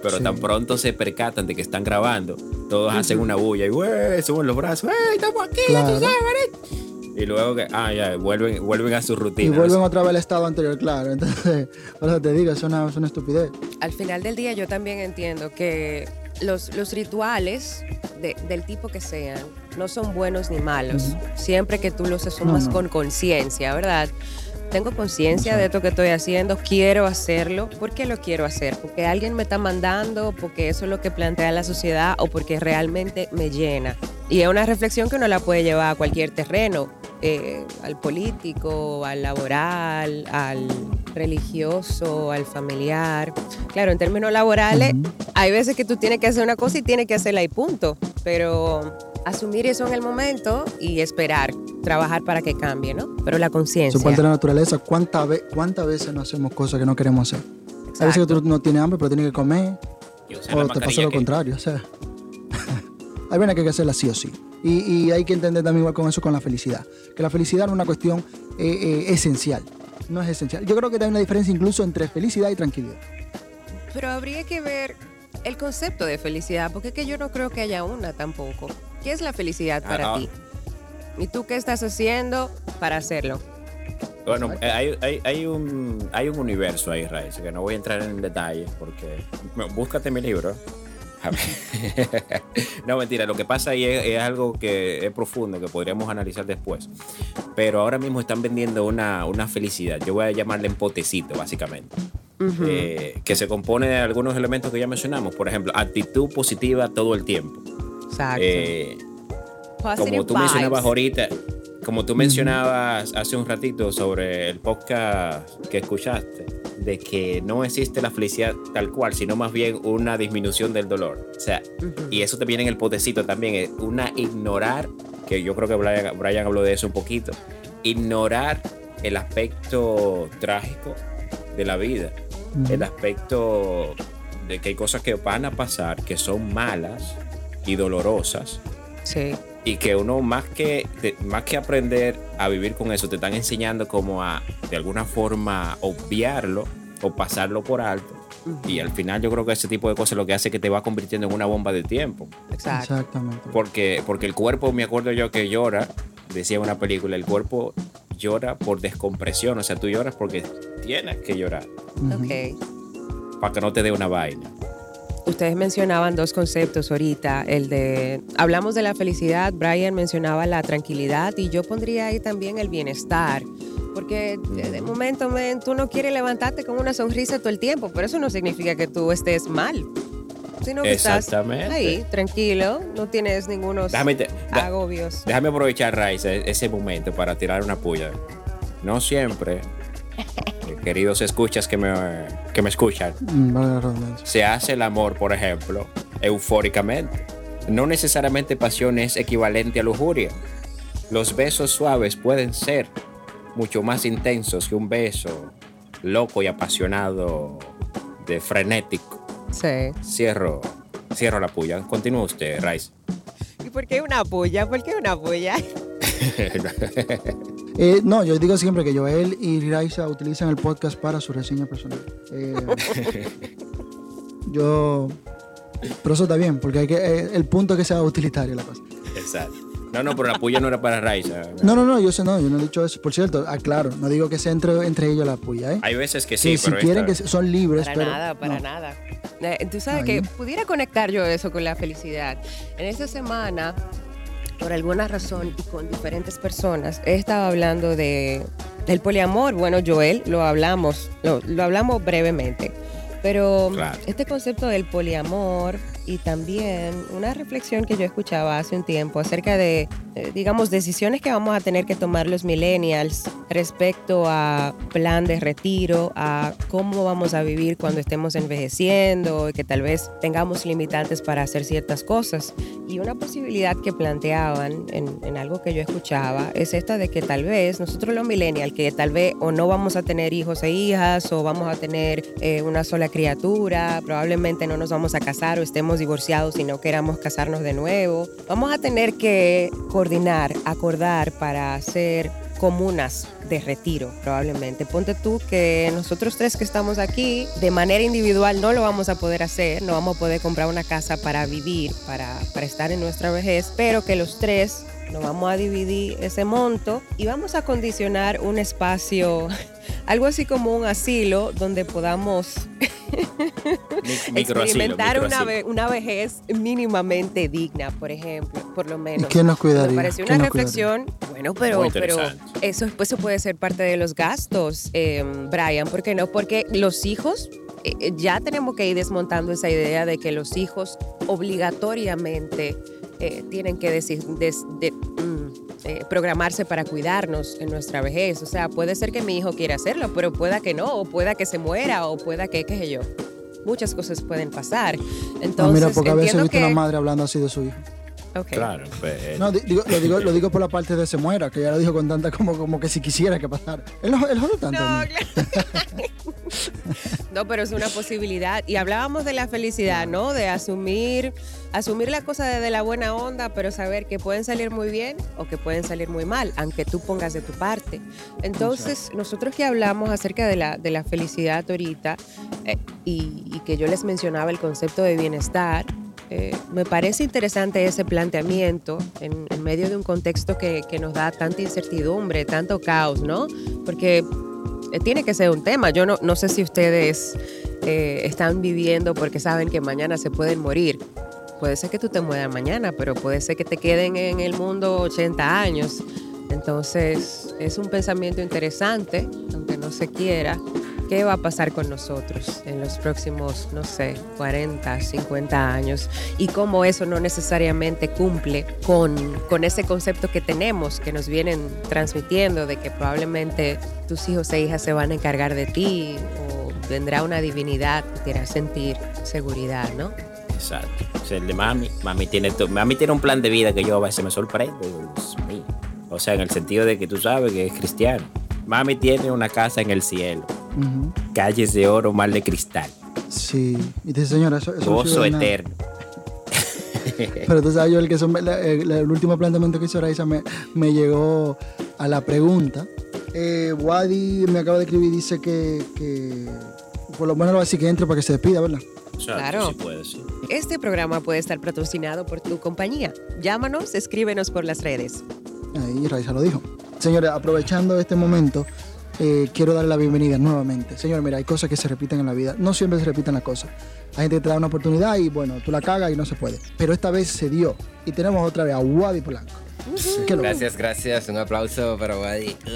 Pero Sí. tan pronto se percatan de que están grabando, todos hacen una bulla y "Güey, suben los brazos, ¡Ey, estamos aquí! ya tú Claro. sabes, manito". Y luego que, ah, ya, vuelven, vuelven a su Y rutina. vuelven otra vez al estado anterior, claro. Entonces, por eso te digo, es una, es una estupidez. Al final del día yo también entiendo que los, los rituales de- del tipo que sean no son buenos ni malos, siempre que tú los asumas No, no. con conciencia, ¿verdad? Tengo conciencia de esto que estoy haciendo, quiero hacerlo. ¿Por qué lo quiero hacer? Porque alguien me está mandando, porque eso es lo que plantea la sociedad o porque realmente me llena. Y es una reflexión que uno la puede llevar a cualquier terreno, eh, al político, al laboral, al religioso, al familiar. Claro, en términos laborales, hay veces que tú tienes que hacer una cosa y tienes que hacerla y punto. Pero asumir eso en el momento y esperar trabajar para que cambie, ¿no? Pero la conciencia. parte de la naturaleza. ¿Cuántas ve- cuántas veces no hacemos cosas que no queremos hacer? A veces que tú no tienes hambre, pero tienes que comer. O te pasa lo que- contrario, o sea. Hay veces que hay que hacerla sí o sí. Y, y hay que entender también igual con eso, con la felicidad. Que la felicidad no es una cuestión eh, eh, esencial. No es esencial. Yo creo que hay una diferencia incluso entre felicidad y tranquilidad. Pero habría que ver el concepto de felicidad, porque es que yo no creo que haya una tampoco. ¿Qué es la felicidad para ah. ti? ¿Y tú qué estás haciendo para hacerlo? Bueno, eh, hay, hay, hay un, hay un universo ahí, Raiz, que no voy a entrar en detalle porque. bueno, Búscate mi libro. No, mentira, lo que pasa ahí es, es algo que es profundo, que podríamos analizar después. Pero ahora mismo están vendiendo una, una felicidad. Yo voy a llamarle en potecito, básicamente. Eh, que se compone de algunos elementos que ya mencionamos. Por ejemplo, actitud positiva todo el tiempo. Exacto. Eh, como tú vibes. mencionabas ahorita, como tú mencionabas hace un ratito sobre el podcast que escuchaste, de que no existe la felicidad tal cual, sino más bien una disminución del dolor. O sea, y eso te viene en el potecito también, una ignorar, que yo creo que Brian, Brian habló de eso un poquito, ignorar el aspecto trágico de la vida, el aspecto de que hay cosas que van a pasar que son malas y dolorosas Sí. Y que uno más que más que aprender a vivir con eso te están enseñando como a de alguna forma obviarlo o pasarlo por alto y al final yo creo que ese tipo de cosas lo que hace es que te va convirtiendo en una bomba de tiempo Exacto. Exactamente. porque porque el cuerpo me acuerdo yo que llora decía una película el cuerpo llora por descompresión o sea tú lloras porque tienes que llorar Ok. para que no te dé una vaina Ustedes mencionaban dos conceptos ahorita, el de, hablamos de la felicidad, Brian mencionaba la tranquilidad y yo pondría ahí también el bienestar, porque de, de momento men, tú no quieres levantarte con una sonrisa todo el tiempo, pero eso no significa que tú estés mal, sino que estás Exactamente. ahí, tranquilo, no tienes ningunos déjame te- agobios. Déjame aprovechar, Raiz, e- ese momento para tirar una puya. No siempre, queridos escuchas que me, que me escuchan, Mm, vale se hace el amor, por ejemplo, eufóricamente. No necesariamente pasión es equivalente a lujuria. Los besos suaves pueden ser mucho más intensos que un beso loco y apasionado de frenético. Sí. Cierro, cierro la puya. Continúa usted, Raiz. ¿Y por qué una polla? ¿Por qué una polla? Eh, no, yo digo siempre que Joel y Raisa utilizan el podcast para su reseña personal. Eh, yo. Pero eso está bien, porque hay que, eh, el punto es que sea utilitario la cosa. Exacto. No, no, pero la puya no era para Raiz. eh. No, no, no, yo sé, no, yo no he dicho eso. Por cierto, aclaro, no digo que sea entre, entre ellos la puya, ¿eh? Hay veces que sí, Sí, si pero quieren que son libres, Para pero. nada, para no. nada. Eh, Tú sabes que pudiera conectar yo eso con la felicidad. En esta semana, por alguna razón y con diferentes personas, he estado hablando de, del poliamor. Bueno, Joel, lo hablamos, lo, lo hablamos brevemente. Pero Claro. este concepto del poliamor y también una reflexión que yo escuchaba hace un tiempo acerca de, eh, digamos, decisiones que vamos a tener que tomar los millennials respecto a plan de retiro, a cómo vamos a vivir cuando estemos envejeciendo y que tal vez tengamos limitantes para hacer ciertas cosas. Y una posibilidad que planteaban en, en algo que yo escuchaba es esta de que tal vez nosotros los millennials, que tal vez o no vamos a tener hijos e hijas o vamos a tener eh, una sola criatura, probablemente no nos vamos a casar o estemos divorciados y no queramos casarnos de nuevo, vamos a tener que coordinar, acordar para hacer comunas de retiro, probablemente. Ponte tú que nosotros tres que estamos aquí, de manera individual no lo vamos a poder hacer, no vamos a poder comprar una casa para vivir, para, para estar en nuestra vejez, pero que los tres nos vamos a dividir ese monto y vamos a condicionar un espacio, algo así como un asilo donde podamos microasilo, experimentar una, ve- una vejez mínimamente digna, por ejemplo, por lo menos. quién nos cuidaría? Me pareció ¿Quién una cuidaría? reflexión, bueno, pero, pero eso, pues, eso puede ser parte de los gastos, eh, Brian, ¿por qué no? Porque los hijos, eh, eh, ya tenemos que ir desmontando esa idea de que los hijos obligatoriamente eh, tienen que decir, des- de- mm, eh, programarse para cuidarnos en nuestra vejez. O sea, puede ser que mi hijo quiera hacerlo, pero pueda que no, o pueda que se muera, o pueda que, qué sé yo. Muchas cosas pueden pasar. No, Entonces, mira, porque a veces he visto que... una madre hablando así de su hijo. Ok. Claro, pues. No, di- digo- lo, digo, lo digo por la parte de se muera, que ya lo dijo con tanta como, como que si quisiera que pasara. Él, no- él jode tanto. No, claro. No, pero es una posibilidad. Y hablábamos de la felicidad, ¿no? De asumir, asumir la cosa desde la buena onda, pero saber que pueden salir muy bien o que pueden salir muy mal, aunque tú pongas de tu parte. Entonces, nosotros que hablamos acerca de la, de la felicidad ahorita eh, y, y que yo les mencionaba el concepto de bienestar, eh, me parece interesante ese planteamiento en, medio de un contexto que, que nos da tanta incertidumbre, tanto caos, ¿no? Porque eh, tiene que ser un tema. Yo no, no sé si ustedes eh, están viviendo porque saben que mañana se pueden morir. Puede ser que tú te mueras mañana, pero puede ser que te queden en el mundo 80 años. Entonces, es un pensamiento interesante, aunque no se quiera. ¿Qué va a pasar con nosotros en los próximos, no sé, 40, 50 años? Y cómo eso no necesariamente cumple con, con ese concepto que tenemos, que nos vienen transmitiendo, de que probablemente tus hijos e hijas se van a encargar de ti o vendrá una divinidad que te hará sentir seguridad, ¿no? Exacto. Sea, el de mami. Mami tiene, mami tiene un plan de vida que yo a veces me sorprende. O sea, en el sentido de que tú sabes que es cristiano. Mami tiene una casa en el cielo. Calles de oro, mar de cristal. Sí. Y dice, señora, eso, eso no Gozo nada. eterno. Pero tú sabes, yo el, que son- la- el, el último planteamiento que hizo Raiza me, me llegó a la pregunta. Eh, Wadi me acaba de escribir y dice que, que por lo menos lo va a decir que entre para que se despida, ¿verdad? Claro. sí puede ser. Este programa puede estar patrocinado por tu compañía. Llámanos, escríbenos por las redes. Ahí Raiza lo dijo. Señores, aprovechando este momento, eh, quiero darle la bienvenida nuevamente. Señor, mira, hay cosas que se repiten en la vida. No siempre se repiten las cosas. Hay gente que te da una oportunidad y bueno, tú la cagas y no se puede. Pero esta vez se dio. Y tenemos otra vez a Wadi Polanco. Gracias, gracias. Un aplauso para Wadi.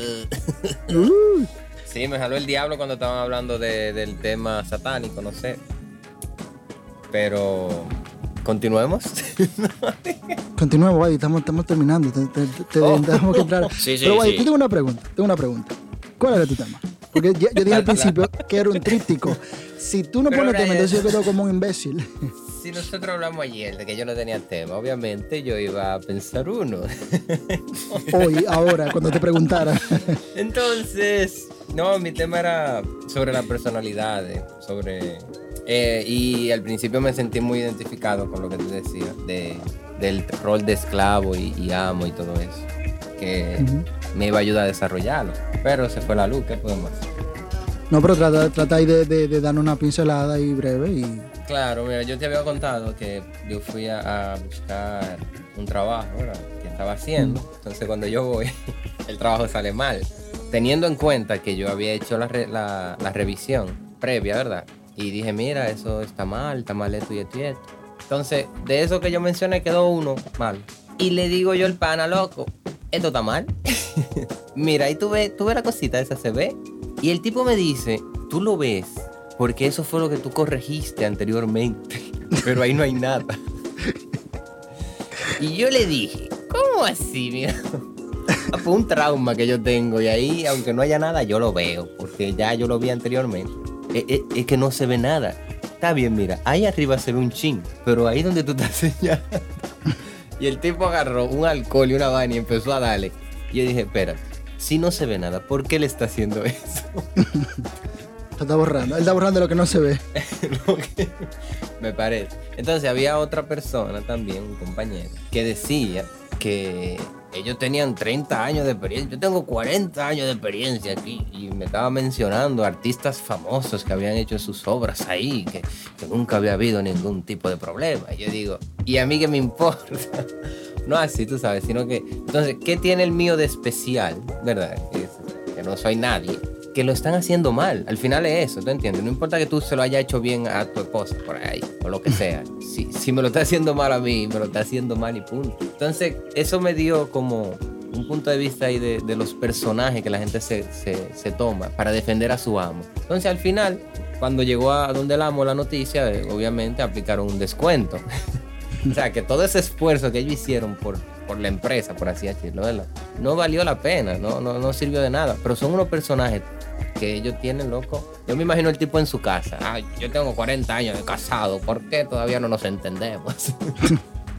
Uh, Sí, me jaló el diablo cuando estaban hablando de- del tema satánico, no sé. Pero continuemos. Continuemos, Wadi, estamos, estamos terminando. Te, te- te- Oh. tenemos que entrar. Sí, sí, Pero Wadi, sí. yo tengo una pregunta. Tengo una pregunta. ¿Cuál era tu tema? Porque yo dije al principio que era un tríptico. Si tú no Pero pones tema, entonces yo quedo como un imbécil. si nosotros hablamos ayer de que yo no tenía tema, obviamente yo iba a pensar uno. Hoy, ahora, cuando te preguntara. Entonces, no, mi tema era sobre la personalidad, eh, sobre... eh, y al principio me sentí muy identificado con lo que tú decías, de, del rol de esclavo y, y amo y todo eso, que me iba a ayudar a desarrollarlo. Pero se fue la luz, ¿qué podemos hacer? No, pero trata, trata ahí de, de, una pincelada y breve y Claro, mira, yo te había contado que yo fui a, a buscar un trabajo ¿verdad? que estaba haciendo. Entonces cuando yo voy, el trabajo sale mal. Teniendo en cuenta que yo había hecho la, re- la- la revisión previa, ¿verdad? Y dije, mira, eso está mal, está mal esto y esto y esto. Entonces, de eso que yo mencioné quedó uno mal. Y le digo yo al pana, loco, esto está mal. mira, ahí tú ves, tú ves la cosita esa, se ve. Y el tipo me dice, tú lo ves, porque eso fue lo que tú corregiste anteriormente, pero ahí no hay nada. Y yo le dije, ¿cómo así, mira? Ah, Fue un trauma que yo tengo y ahí, aunque no haya nada, yo lo veo, porque ya yo lo vi anteriormente. Es, es- es que no se ve nada. Está bien, mira, ahí arriba se ve un chin, pero ahí donde tú estás señalando. Y el tipo agarró un alcohol y una vaina y empezó a darle. Y yo dije, espera, si no se ve nada, ¿por qué le está haciendo eso? está borrando. Él está borrando lo que no se ve. Que me parece. Entonces había otra persona también, un compañero, que decía que ellos tenían 30 años de experiencia. Yo tengo 40 años de experiencia aquí. Y me estaba mencionando artistas famosos que habían hecho sus obras ahí, que, nunca había habido ningún tipo de problema. Y yo digo, ¿y a mí qué me importa? No así, tú sabes, sino que... Entonces, ¿qué tiene el mío de especial? ¿Verdad? Que no soy nadie. Que lo están haciendo mal. Al final es eso, ¿tú entiendes? No importa que tú se lo hayas hecho bien a tu esposa por ahí, o lo que sea. Si, si me lo está haciendo mal a mí, me lo está haciendo mal y punto. Entonces, eso me dio como un punto de vista ahí de, de los personajes que la gente se, se- se toma para defender a su amo. Entonces, al final, cuando llegó a donde el amo la noticia, eh, obviamente aplicaron un descuento. O sea, que todo ese esfuerzo que ellos hicieron por, por la empresa, por así decirlo, ¿verdad? No valió la pena, no, no, no sirvió de nada. Pero son unos personajes que ellos tienen, loco. Yo me imagino el tipo en su casa. Ay, yo tengo 40 años de casado, ¿por qué todavía no nos entendemos?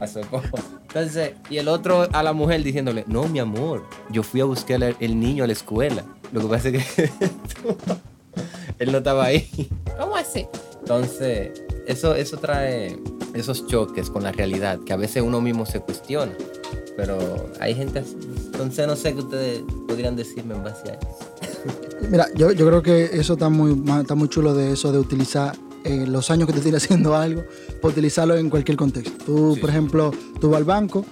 Entonces, y el otro a la mujer diciéndole, no, mi amor, yo fui a buscar el, el niño a la escuela. Lo que pasa es que él no estaba ahí. ¿Cómo así? Entonces, eso, eso trae esos choques con la realidad que a veces uno mismo se cuestiona. Pero hay gente así. Entonces, no sé qué ustedes podrían decirme en base a eso. Mira, yo, yo creo que eso está muy, está muy chulo de eso de utilizar eh, los años que te tienes haciendo algo, para utilizarlo en cualquier contexto. Tú, por ejemplo, tú vas al banco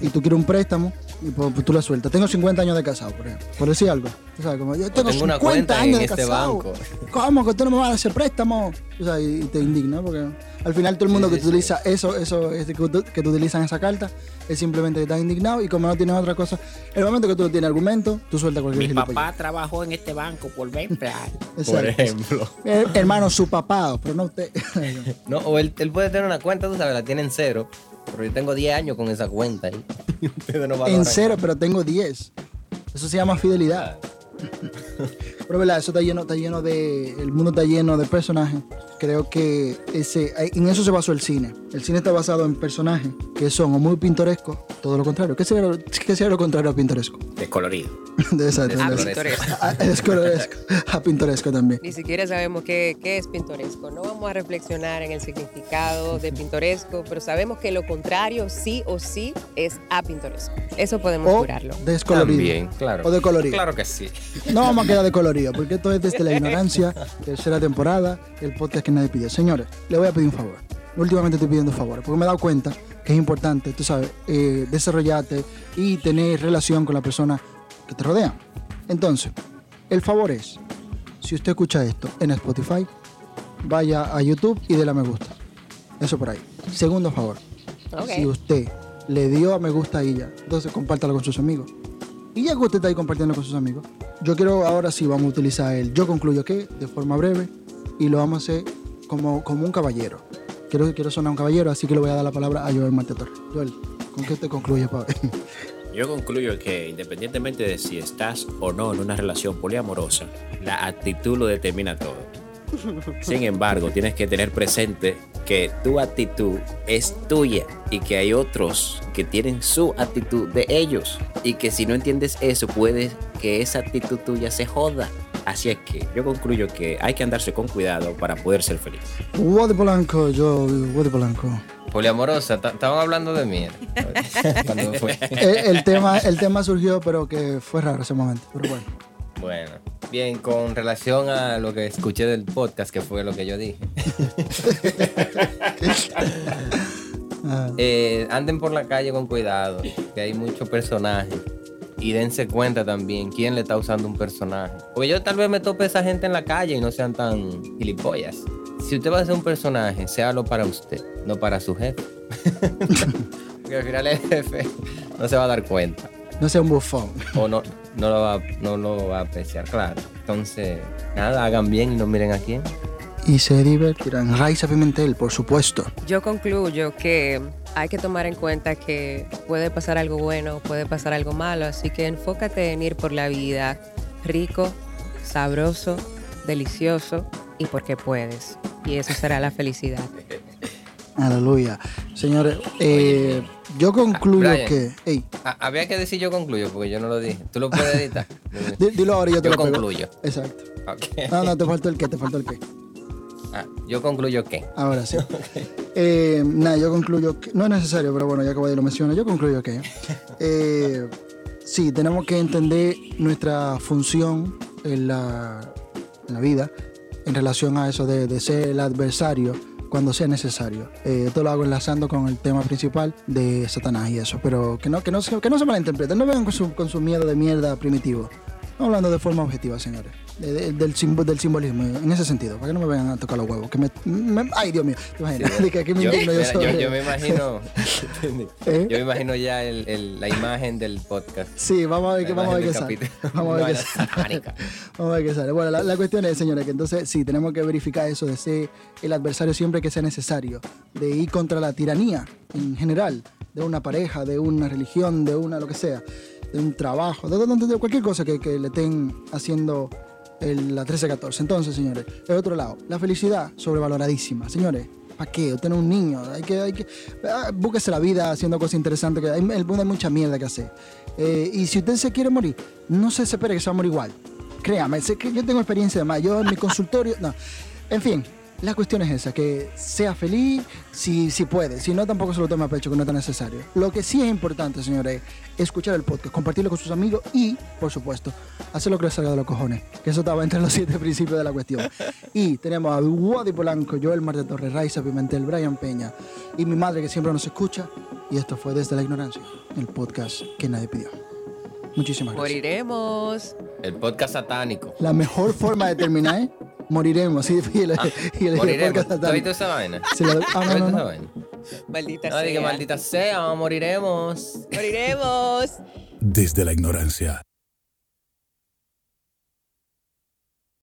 y tú quieres un préstamo y pues, pues tú lo sueltas. Tengo 50 años de casado, por ejemplo. Por decir algo. O sea, como yo tengo, tengo una 50 cuenta años en de este casado. banco. ¿Cómo que tú no me vas a hacer préstamo? O sea, y, y te indigna porque al final todo el mundo Sí, que sí, utiliza eso, eso es que, que tú utilizas esa carta es simplemente que estás indignado y como no tienes otra cosa, el momento que tú no tienes argumento, tú sueltas cualquier Mi papá trabajó en este banco por 20 años. Por ejemplo. Eh, hermano, su papá, pero no usted. No, o él, él puede tener una cuenta, tú sabes, la tiene en cero. Pero yo tengo 10 años con esa cuenta ahí. Ustedes no en cero, pero tengo 10. Eso se llama fidelidad. Pero verdad, eso está lleno, está lleno de. El mundo está lleno de personajes. Creo que ese, en eso se basó el cine. El cine está basado en personajes que son o muy pintorescos, todo lo contrario. ¿Qué sería lo, qué sería lo contrario a pintoresco? Descolorido. De esa, de pintoresco. a- es coloresco. A pintoresco también. Ni siquiera sabemos qué, qué es pintoresco. No vamos a reflexionar en el significado de pintoresco, pero sabemos que lo contrario sí o sí es apintoresco. Eso podemos O jurarlo. descolorido. También, claro. O de colorido. Claro que sí. No vamos a quedar de colorido, porque esto es desde la ignorancia, tercera temporada, el podcast que nadie pide. Señores, le voy a pedir un favor. Últimamente estoy pidiendo favores, porque me he dado cuenta que es importante, tú sabes, eh, desarrollarte y tener relación con la persona que te rodea. Entonces, el favor es, si usted escucha esto en Spotify, vaya a YouTube y déle a me gusta. Eso por ahí. Segundo favor, si usted le dio a me gusta a ella, entonces compártalo con sus amigos. Y ya que usted está ahí compartiendo con sus amigos, yo quiero ahora sí vamos a utilizar el yo concluyo que de forma breve y lo vamos a hacer como, como un caballero. Quiero, quiero sonar un caballero, así que le voy a dar la palabra a Joel Matetor. Joel, ¿con qué te concluye, Pablo? Yo concluyo que independientemente de si estás o no en una relación poliamorosa, la actitud lo determina todo. Sin embargo, tienes que tener presente que tu actitud es tuya y que hay otros que tienen su actitud de ellos y que si no entiendes eso puede que esa actitud tuya se joda. Así es que yo concluyo que hay que andarse con cuidado para poder ser feliz. Wody Polanco, yo, Wody Polanco. Poliamorosa, ta- estaban hablando de mí. Cuando fue. El, el tema, el tema surgió, pero que fue raro ese momento. Pero bueno. Bueno, bien, con relación a lo que escuché del podcast, que fue lo que yo dije. Eh, anden por la calle con cuidado, que hay muchos personajes. Y dense cuenta también quién le está usando un personaje. Porque yo tal vez me tope esa gente en la calle y no sean tan gilipollas. Si usted va a ser un personaje, séalo para usted, no para su jefe. Porque al final el jefe no se va a dar cuenta. no sea un bufón. O no, no, lo va, no lo va a apreciar, claro. Entonces, nada, hagan bien y no miren a quién. Y se divertirán. Raiza Pimentel, por supuesto. Yo concluyo que hay que tomar en cuenta que puede pasar algo bueno, puede pasar algo malo, así que enfócate en ir por la vida rico, sabroso, delicioso y porque puedes. Y eso será la felicidad. Aleluya. Señores, eh, yo concluyo Brian. que. Ah, había que decir yo concluyo, porque yo no lo dije. ¿Tú lo puedes editar? di- dilo ahora y yo te Yo lo pego. concluyo. Exacto. No, no, te faltó el qué, te faltó el qué. Ah, yo concluyo que. Ahora sí. Eh, nada, yo concluyo que. No es necesario, pero bueno, ya que Guay lo menciona, yo concluyo que. eh, sí, tenemos que entender nuestra función en la, en la vida en relación a eso de, de ser el adversario cuando sea necesario. Eh, esto lo hago enlazando con el tema principal de Satanás y eso, pero que no, que no, que no se malinterpreten, no vengan con su, con su miedo de mierda primitivo. Estamos hablando de forma objetiva, señores. De- de- del, simbo- del simbolismo, en ese sentido. Para que no me vengan a tocar los huevos. Que me, me- ay, Dios mío. ¿Te imaginas? De que aquí me Yo, indigno yo mira, yo- sobre- yo me imagino. ¿Eh? Yo me imagino ya el- el- la imagen del podcast. Sí, vamos a ver, qué, vamos a ver qué sale. Vamos a ver qué sale. Vamos a ver qué sale. Bueno, la, la cuestión es, señores, que entonces sí, tenemos que verificar eso de ser el adversario siempre que sea necesario, de ir contra la tiranía en general, de una pareja, de una religión, de una lo que sea, de un trabajo, de, de- de cualquier cosa que, que le estén haciendo el- la 13-14. Entonces, señores, el otro lado, la felicidad sobrevaloradísima. Señores, ¿Para qué? Es un niño. Hay que, hay que, ah, búsquese la vida haciendo cosas interesantes. Que hay, el mundo hay mucha mierda que hacer. Eh, y si usted se quiere morir, no se espere que se va a morir igual. Créame, sé que yo tengo experiencia de más. Yo en mi consultorio, no. En fin, la cuestión es esa, que sea feliz si, si puede, si no tampoco se lo tome a pecho que no es tan necesario. Lo que sí es importante, señores, es escuchar el podcast, compartirlo con sus amigos y, por supuesto, hacer lo que les salga de los cojones, que eso estaba entre los siete principios de la cuestión. Y tenemos a Wadi Polanco, Joel Marte Torres, Raiza Pimentel, Brian Peña y mi madre que siempre nos escucha. Y esto fue Desde la Ignorancia, el podcast que nadie pidió. Muchísimas gracias. Moriremos. El podcast satánico. La mejor forma de terminar es moriremos. Sí, y el, y el Moriremos. podcast ¿Tú has satánico. visto esa vaina? Se la- ah, ¿Tú has no, no, no. vaina? Maldita No, sea. dije, maldita sea, moriremos. Moriremos. Desde la ignorancia.